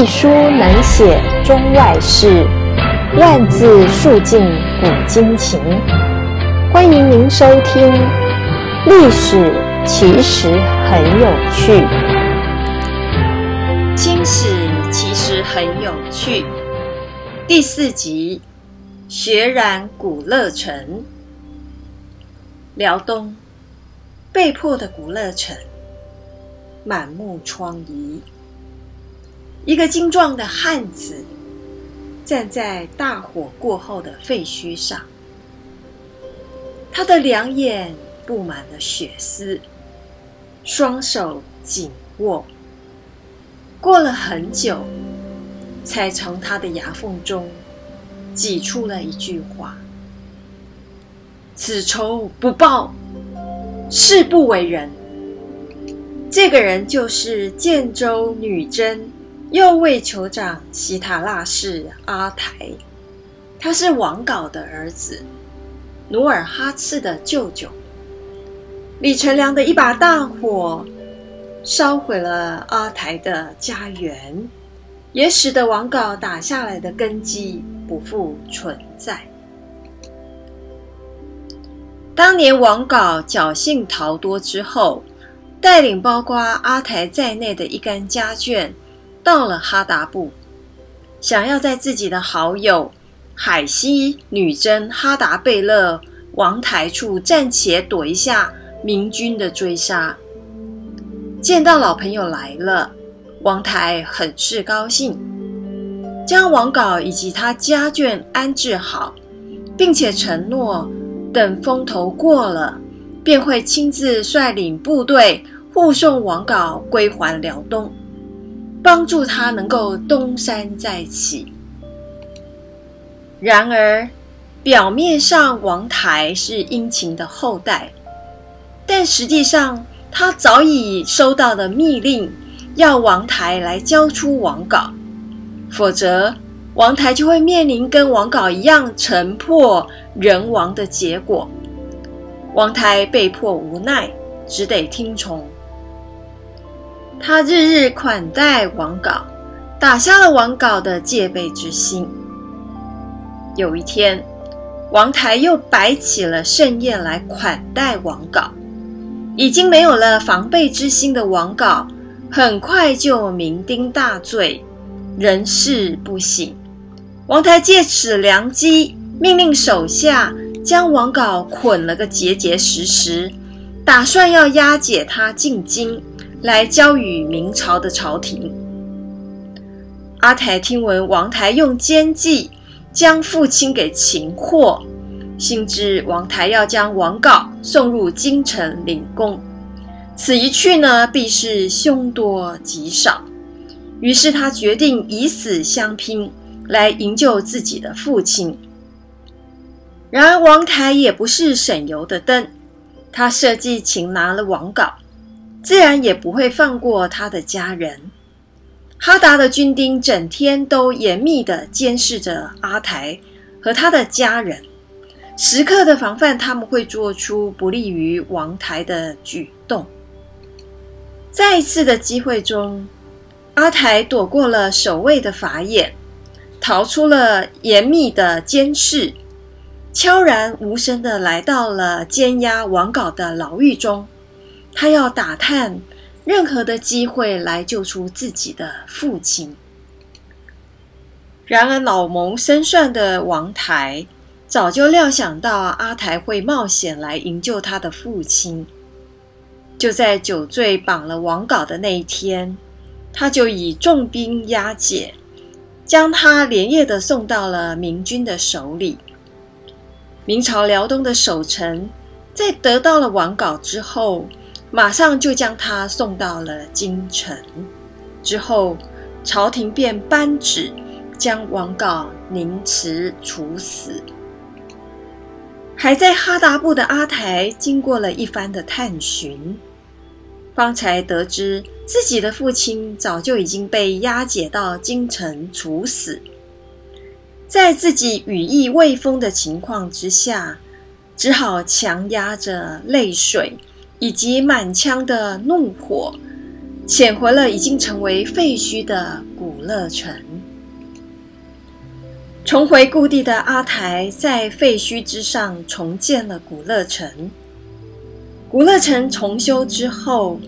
一书能写中外事，万字述尽古今情。欢迎您收听《历史其实很有趣》。清史其实很有趣。第四集：血染古乐城。辽东，被迫的古乐城，满目疮痍。一个精壮的汉子站在大火过后的废墟上，他的两眼布满了血丝，双手紧握。过了很久，才从他的牙缝中挤出了一句话：“此仇不报，誓不为人。”这个人就是建州女真。右卫酋长西塔腊氏阿台，他是王杲的儿子，努尔哈赤的舅舅。李成梁的一把大火，烧毁了阿台的家园，也使得王杲打下来的根基不复存在。当年王杲侥幸逃脱之后，带领包括阿台在内的一干家眷。到了哈达部，想要在自己的好友海西女真哈达贝勒王台处暂且躲一下明军的追杀。见到老朋友来了，王台很是高兴，将王杲以及他家眷安置好，并且承诺等风头过了，便会亲自率领部队护送王杲归还辽东。帮助他能够东山再起。然而，表面上王台是殷勤的后代，但实际上他早已收到了密令，要王台来交出王稿，否则王台就会面临跟王稿一样城破人亡的结果。王台被迫无奈，只得听从。他日日款待王杲，打消了王杲的戒备之心。有一天，王台又摆起了盛宴来款待王杲，已经没有了防备之心的王杲，很快就酩酊大醉，人事不省。王台借此良机，命令手下将王杲捆了个结结实实，打算要押解他进京。来交与明朝的朝廷。阿台听闻王台用奸计将父亲给擒获，心知王台要将王杲送入京城领功，此一去呢，必是凶多吉少。于是他决定以死相拼，来营救自己的父亲。然而王台也不是省油的灯，他设计擒拿了王杲。自然也不会放过他的家人。哈达的军丁整天都严密地监视着阿台和他的家人，时刻的防范他们会做出不利于王台的举动。在一次的机会中，阿台躲过了守卫的法眼，逃出了严密的监视，悄然无声地来到了监押王杲的牢狱中。他要打探任何的机会来救出自己的父亲。然而，老谋深算的王台早就料想到阿台会冒险来营救他的父亲。就在酒醉绑了王杲的那一天，他就以重兵押解，将他连夜的送到了明军的手里。明朝辽东的守臣在得到了王杲之后，马上就将他送到了京城，之后朝廷便颁旨将王杲凌迟处死。还在哈达部的阿台经过了一番的探寻，方才得知自己的父亲早就已经被押解到京城处死。在自己羽翼未丰的情况之下，只好强压着泪水。以及满腔的怒火，潜回了已经成为废墟的古乐城。重回故地的阿台，在废墟之上重建了古乐城。古乐城重修之后，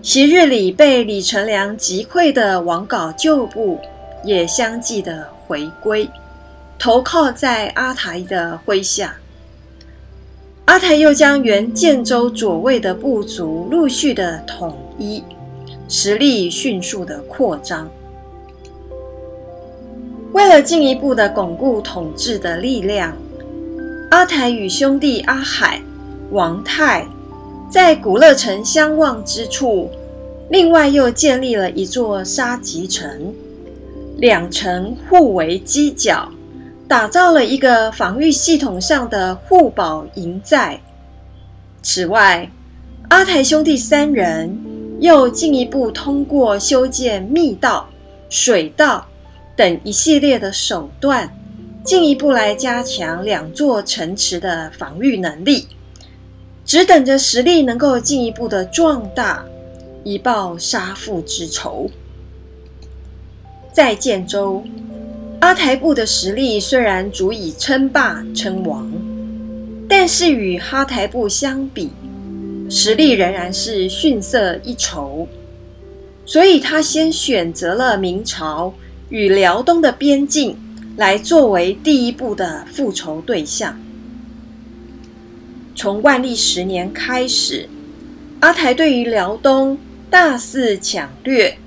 昔日里被李成梁击溃的王杲旧部也相继的回归，投靠在阿台的麾下。阿台又将原建州左卫的部族陆续的统一，实力迅速的扩张。为了进一步的巩固统治的力量，阿台与兄弟阿海、王泰在古乐城相望之处，另外又建立了一座沙棘城，两城互为犄角，打造了一个防御系统上的互保营寨。此外，阿台兄弟三人又进一步通过修建密道、水道。等一系列的手段，进一步来加强两座城池的防御能力，只等着实力能够进一步的壮大，以报杀父之仇。在建州，阿台部的实力虽然足以称霸称王，但是与哈台部相比，实力仍然是逊色一筹，所以他先选择了明朝。与辽东的边境来作为第一步的复仇对象。从万历十年开始，阿台对于辽东大肆抢掠，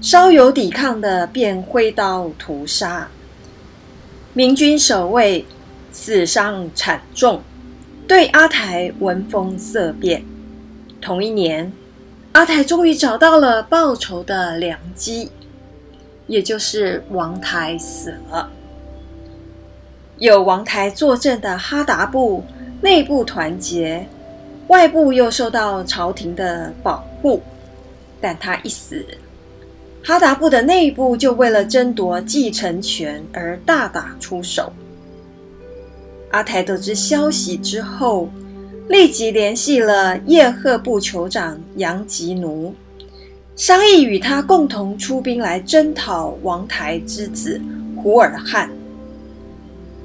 稍有抵抗的便挥刀屠杀，明军守卫死伤惨重，对阿台闻风色变。同一年，阿台终于找到了报仇的良机。也就是王台死了，有王台坐镇的哈达部内部团结，外部又受到朝廷的保护。但他一死，哈达部的内部就为了争夺继承权而大打出手。阿台得知消息之后，立即联系了叶赫部酋长杨吉奴。商议与他共同出兵来征讨王台之子胡尔汉。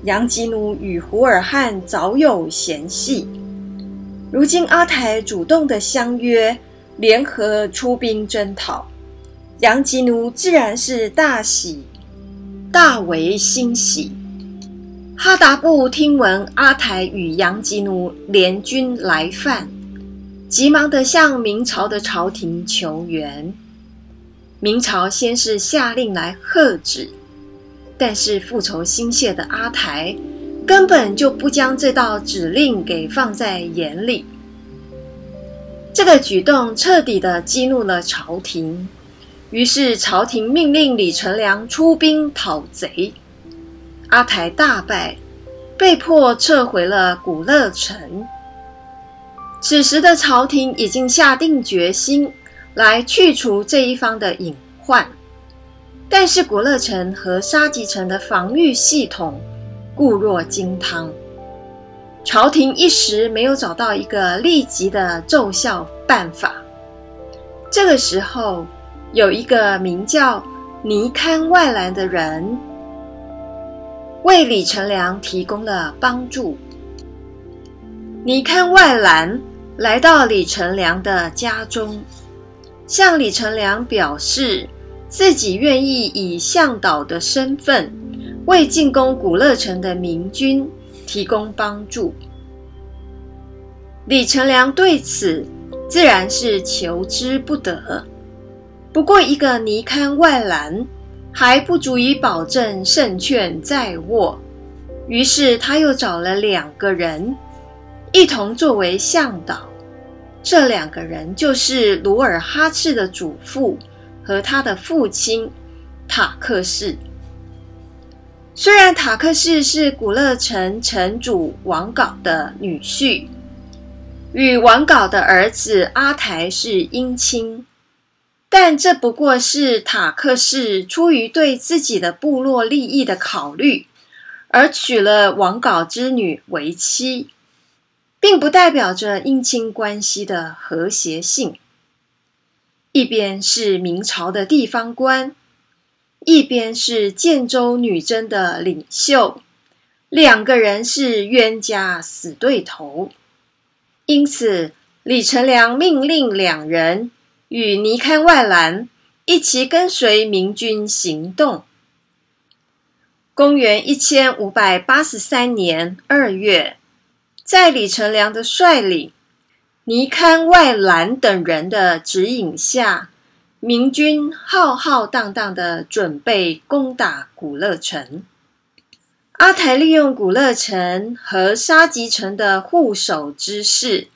杨吉奴与胡尔汉早有嫌隙，如今阿台主动的相约联合出兵征讨，杨吉奴自然是大喜，大为欣喜。哈达布听闻阿台与杨吉奴联军来犯。急忙地向明朝的朝廷求援。明朝先是下令来喝止，但是复仇心切的阿台根本就不将这道指令给放在眼里。这个举动彻底地激怒了朝廷，于是朝廷命令李成梁出兵讨贼。阿台大败，被迫撤回了古乐城。此时的朝廷已经下定决心来去除这一方的隐患，但是古乐城和沙棘城的防御系统固若金汤，朝廷一时没有找到一个立即的奏效办法。这个时候，有一个名叫尼堪外兰的人为李成梁提供了帮助。尼堪外兰。来到李成梁的家中，向李成梁表示自己愿意以向导的身份为进攻古乐城的明军提供帮助。李成梁对此自然是求之不得。不过，一个尼堪外兰还不足以保证胜券在握，于是他又找了两个人一同作为向导。这两个人就是努尔哈赤的祖父和他的父亲塔克氏。虽然塔克氏是古勒城城主王杲的女婿，与王杲的儿子阿台是姻亲，但这不过是塔克氏出于对自己的部落利益的考虑，而娶了王杲之女为妻。并不代表着姻亲关系的和谐性。一边是明朝的地方官，一边是建州女真的领袖，两个人是冤家死对头。因此，李成梁命令两人与尼堪外兰一起跟随明军行动。公元一千五百八十三年二月，在李成梁的率领、尼堪外兰等人的指引下，明军浩浩荡荡地准备攻打古勒城。阿台利用古勒城和沙吉城的护守之势，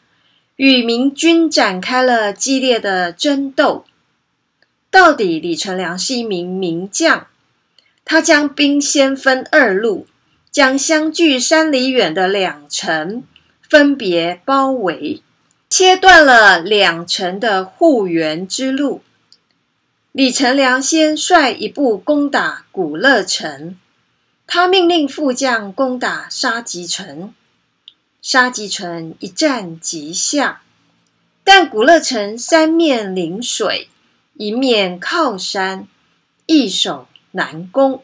与明军展开了激烈的争斗。到底李成梁是一名名将。他将兵先分二路，将相距三里远的两城分别包围，切断了两城的护援之路。李成梁先率一部攻打古乐城，他命令副将攻打沙棘城。沙棘城一战即下，但古乐城三面临水，一面靠山，易守难攻，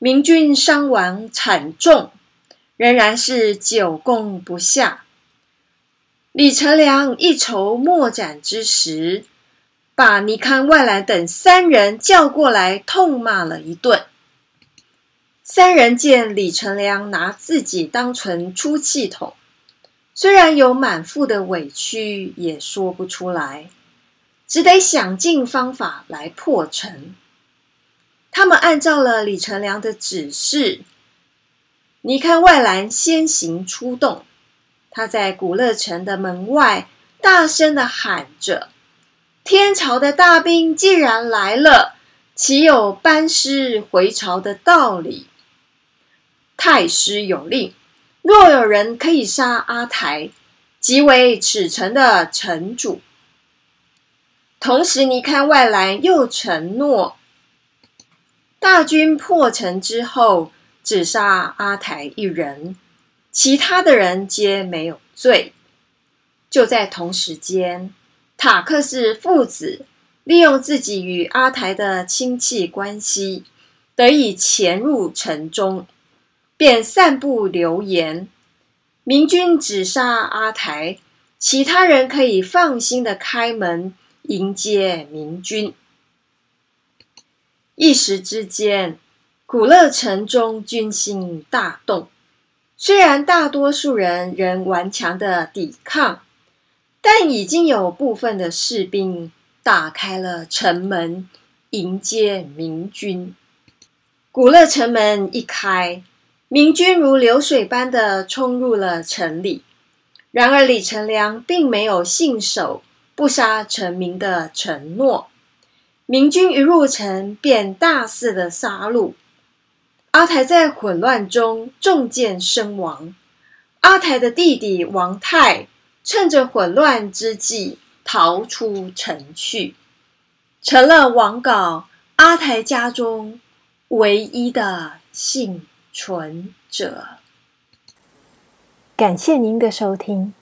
明军伤亡惨重，仍然是久攻不下。李成梁一筹莫展之时，把尼堪外兰等三人叫过来，痛骂了一顿。三人见李成梁拿自己当成出气筒，虽然有满腹的委屈，也说不出来，只得想尽方法来破城。他们按照了李成梁的指示，你看外兰先行出动。他在古勒城的门外大声地喊着：“天朝的大兵既然来了，岂有班师回朝的道理？太师有令，若有人可以杀阿台，即为此城的城主。”同时，尼堪外兰又承诺。大军破城之后，只杀阿台一人，其他的人皆没有罪。就在同时间，塔克氏父子利用自己与阿台的亲戚关系，得以潜入城中，便散布流言：明军只杀阿台，其他人可以放心的开门迎接明军。一时之间，古勒城中军心大动。虽然大多数人仍顽强的抵抗，但已经有部分的士兵打开了城门迎接明军。古勒城门一开，明军如流水般的冲入了城里。然而李成梁并没有信守不杀臣民的承诺。明军一入城，便大肆的杀戮。阿台在混乱中中箭身亡。阿台的弟弟王泰趁着混乱之际逃出城去，成了王杲阿台家中唯一的幸存者。感谢您的收听。